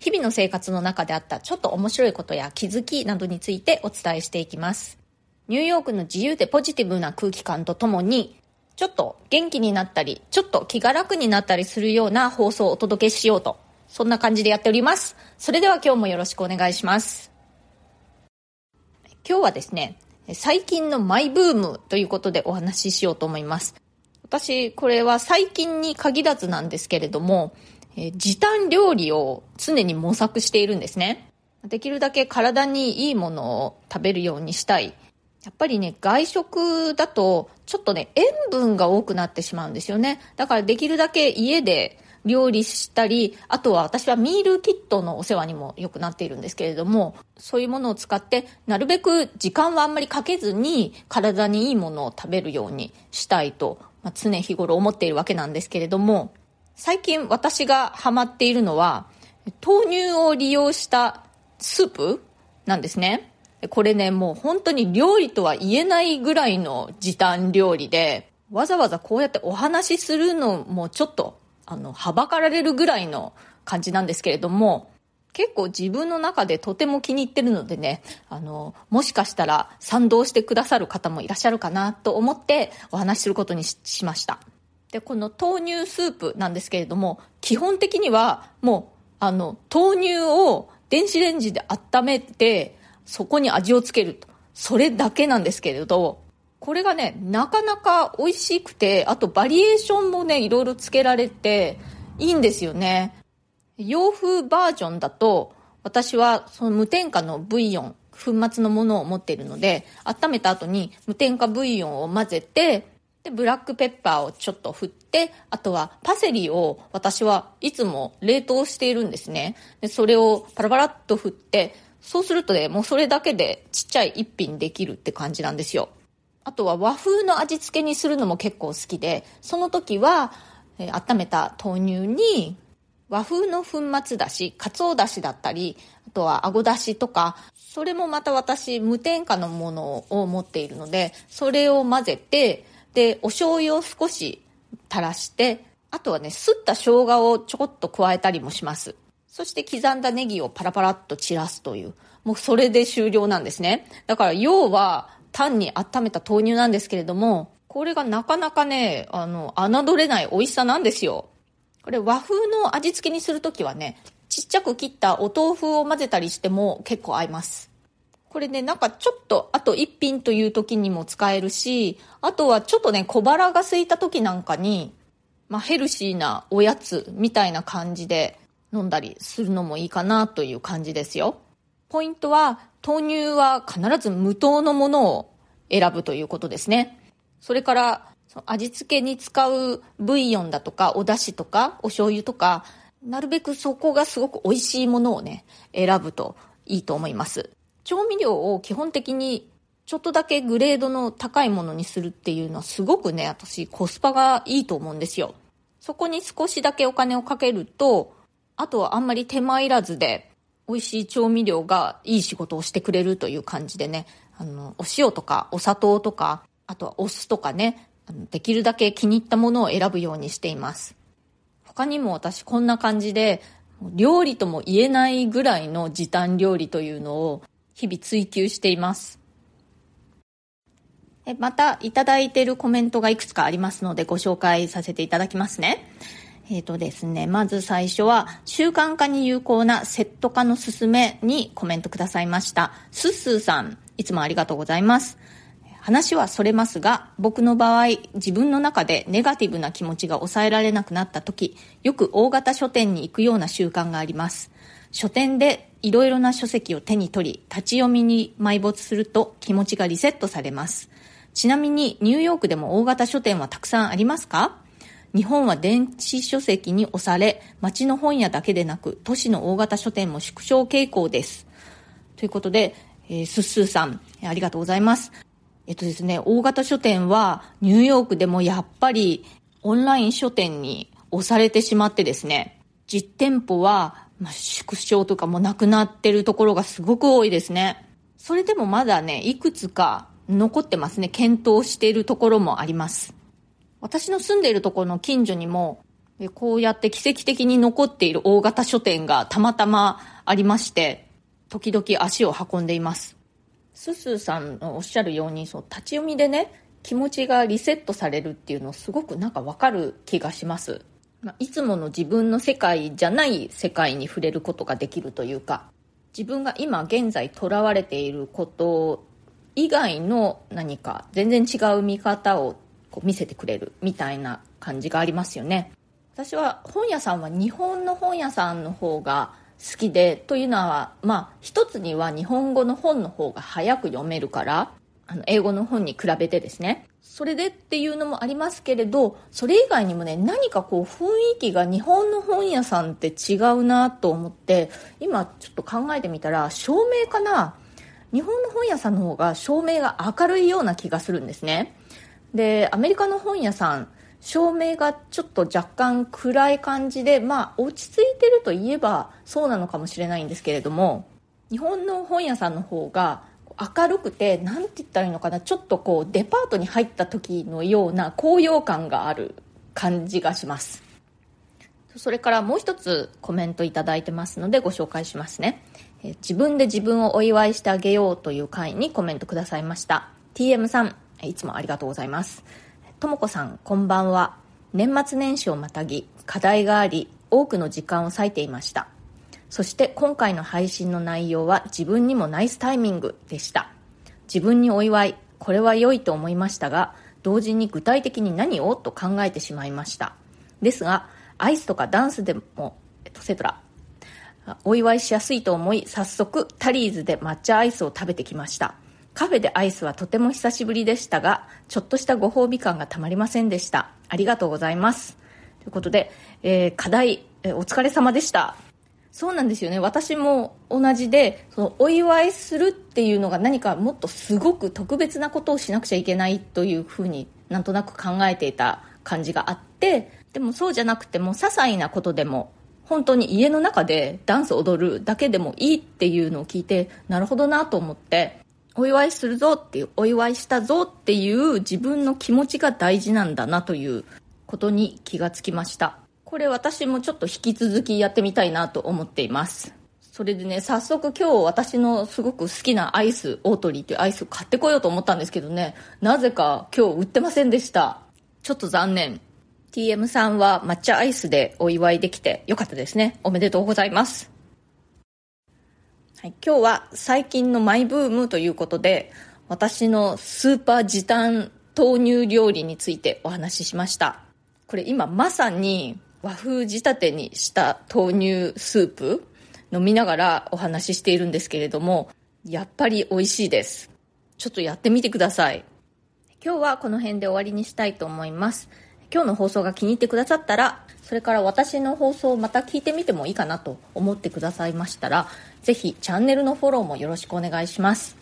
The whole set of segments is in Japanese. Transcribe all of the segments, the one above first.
日々の生活の中であったちょっと面白いことや気づきなどについてお伝えしていきます。ニューヨークの自由でポジティブな空気感とともに、ちょっと元気になったり、ちょっと気が楽になったりするような放送をお届けしようと、そんな感じでやっております。それでは今日もよろしくお願いします。今日はですね、最近のマイブームということでお話ししようと思います。私、これは最近に限らずなんですけれども、え時短料理を常に模索しているんですね。できるだけ体にいいものを食べるようにしたい。やっぱりね、外食だと、ちょっとね、塩分が多くなってしまうんですよね。だからできるだけ家で料理したり、あとは私はミールキットのお世話にもよくなっているんですけれども、そういうものを使って、なるべく時間はあんまりかけずに、体にいいものを食べるようにしたいと、まあ、常日頃思っているわけなんですけれども、最近私がハマっているのは、豆乳を利用したスープなんですね。これね、もう本当に料理とは言えないぐらいの時短料理で、わざわざこうやってお話しするのもちょっと、あの、はばかられるぐらいの感じなんですけれども、結構自分の中でとても気に入ってるのでね、あの、もしかしたら賛同してくださる方もいらっしゃるかなと思ってお話しすることにしました。で、この豆乳スープなんですけれども、基本的にはもう、あの、豆乳を電子レンジで温めて、そこに味をつけると。それだけなんですけれど、これがね、なかなか美味しくて、あとバリエーションもね、いろいろつけられて、いいんですよね。洋風バージョンだと、私はその無添加のブイヨン、粉末のものを持っているので、温めた後に無添加ブイヨンを混ぜて、で、ブラックペッパーをちょっと振って、あとはパセリを私はいつも冷凍しているんですね。で、それをパラパラっと振って、そうするとね、もうそれだけでちっちゃい一品できるって感じなんですよ。あとは和風の味付けにするのも結構好きで、その時は、えー、温めた豆乳に和風の粉末だし、かつおだしだったり、あとはあごだしとか、それもまた私無添加のものを持っているので、それを混ぜて、で、お醤油を少し垂らして、あとはね、すった生姜をちょこっと加えたりもします。そして刻んだネギをパラパラっと散らすという、もうそれで終了なんですね。だから要は単に温めた豆乳なんですけれども、これがなかなかね、あの、侮れない美味しさなんですよ。これ和風の味付けにするときはね、ちっちゃく切ったお豆腐を混ぜたりしても結構合います。これね、なんかちょっと、あと一品という時にも使えるし、あとはちょっとね、小腹が空いた時なんかに、まあヘルシーなおやつみたいな感じで飲んだりするのもいいかなという感じですよ。ポイントは、豆乳は必ず無糖のものを選ぶということですね。それから、味付けに使うブイヨンだとか、お出汁とか、お醤油とか、なるべくそこがすごく美味しいものをね、選ぶといいと思います。調味料を基本的にちょっとだけグレードの高いものにするっていうのはすごくね、私コスパがいいと思うんですよ。そこに少しだけお金をかけると、あとはあんまり手間いらずで美味しい調味料がいい仕事をしてくれるという感じでね、あの、お塩とかお砂糖とか、あとはお酢とかね、できるだけ気に入ったものを選ぶようにしています。他にも私こんな感じで、料理とも言えないぐらいの時短料理というのを日々追求しています。また、いただいているコメントがいくつかありますので、ご紹介させていただきますね。えっ、ー、とですね、まず最初は、習慣化に有効なセット化の勧めにコメントくださいました。すっすーさん、いつもありがとうございます。話はそれますが、僕の場合、自分の中でネガティブな気持ちが抑えられなくなった時、よく大型書店に行くような習慣があります。書店でいろいろな書籍を手に取り、立ち読みに埋没すると気持ちがリセットされます。ちなみにニューヨークでも大型書店はたくさんありますか？日本は電子書籍に押され、街の本屋だけでなく、都市の大型書店も縮小傾向です。ということで、えー、すっすーさん、ありがとうございます。えっとですね、大型書店はニューヨークでもやっぱりオンライン書店に押されてしまってですね、実店舗は、縮小とかもなくなってるところがすごく多いですね。それでもまだね、いくつか残ってますね。検討しているところもあります。私の住んでいるところの近所にも、こうやって奇跡的に残っている大型書店がたまたまありまして、時々足を運んでいます。すすさんのおっしゃるように、そう、立ち読みでね、気持ちがリセットされるっていうのすごくなんかわかる気がします。まあ、いつもの自分の世界じゃない世界に触れることができるというか、自分が今現在囚われていること以外の何か全然違う見方をこう見せてくれるみたいな感じがありますよね。私は本屋さんは日本の本屋さんの方が好きで。というのはまあ一つには日本語の本の方が早く読めるからあの英語の本に比べてですね。それでっていうのもありますけれどそれ以外にもね何かこう雰囲気が日本の本屋さんって違うなと思って今ちょっと考えてみたら照明かな？日本の本屋さんの方が照明が明るいような気がするんですね。でアメリカの本屋さん照明がちょっと若干暗い感じで、まあ、落ち着いてるといえばそうなのかもしれないんですけれども、日本の本屋さんの方が明るくて、なんて言ったらいいのかな、ちょっとこう、デパートに入った時のような高揚感がある感じがします。それからもう一つコメントいいてますのでご紹介しますね。自分で自分をお祝いしてあげようという回にコメントくださいました。TM さん、いつもありがとうございます。ともこさんこんばんは。年末年始をまたぎ課題があり多くの時間を割いていました。そして今回の配信の内容は自分にもナイスタイミングでした。自分にお祝いこれは良いと思いましたが同時に具体的に何をと考えてしまいました。ですがアイスとかダンスでもエトセトラお祝いしやすいと思い早速タリーズで抹茶アイスを食べてきました。カフェでアイスはとても久しぶりでしたが、ちょっとしたご褒美感がたまりませんでした。ありがとうございます。ということで、えー、課題、えー、お疲れ様でした。そうなんですよね。私も同じで、そのお祝いするっていうのが何かもっとすごく特別なことをしなくちゃいけないというふうになんとなく考えていた感じがあって、でもそうじゃなくても些細なことでも本当に家の中でダンス踊るだけでもいいっていうのを聞いてなるほどなと思ってお祝いするぞっていう、お祝いしたぞっていう自分の気持ちが大事なんだなということに気がつきました。これ私もちょっと引き続きやってみたいなと思っています。それでね、早速今日私のすごく好きなアイス、オートリーっていうアイスを買ってこようと思ったんですけどね、なぜか今日売ってませんでした。ちょっと残念。TM さんは抹茶アイスでお祝いできてよかったですね。おめでとうございます。はい、今日は最近のマイブームということで私のスーパー時短豆乳料理についてお話ししました。これ今まさに和風仕立てにした豆乳スープ飲みながらお話ししているんですけれどもやっぱり美味しいです。ちょっとやってみてください。今日はこの辺で終わりにしたいと思います。今日の放送が気に入ってくださったらそれから私の放送をまた聞いてみてもいいかなと思ってくださいましたらぜひチャンネルのフォローもよろしくお願いします。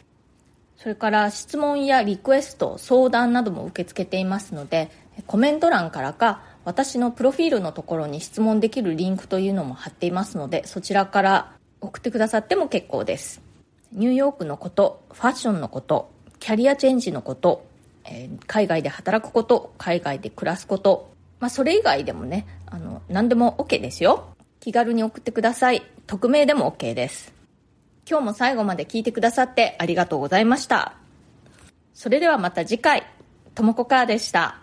それから質問やリクエスト相談なども受け付けていますのでコメント欄からか私のプロフィールのところに質問できるリンクというのも貼っていますのでそちらから送ってくださっても結構です。ニューヨークのことファッションのことキャリアチェンジのことえー、海外で働くこと、海外で暮らすこと、まあ、それ以外でもね、あの、何でも OK ですよ。気軽に送ってください。匿名でも OK です。今日も最後まで聞いてくださってありがとうございました。それではまた次回、ともこかーでした。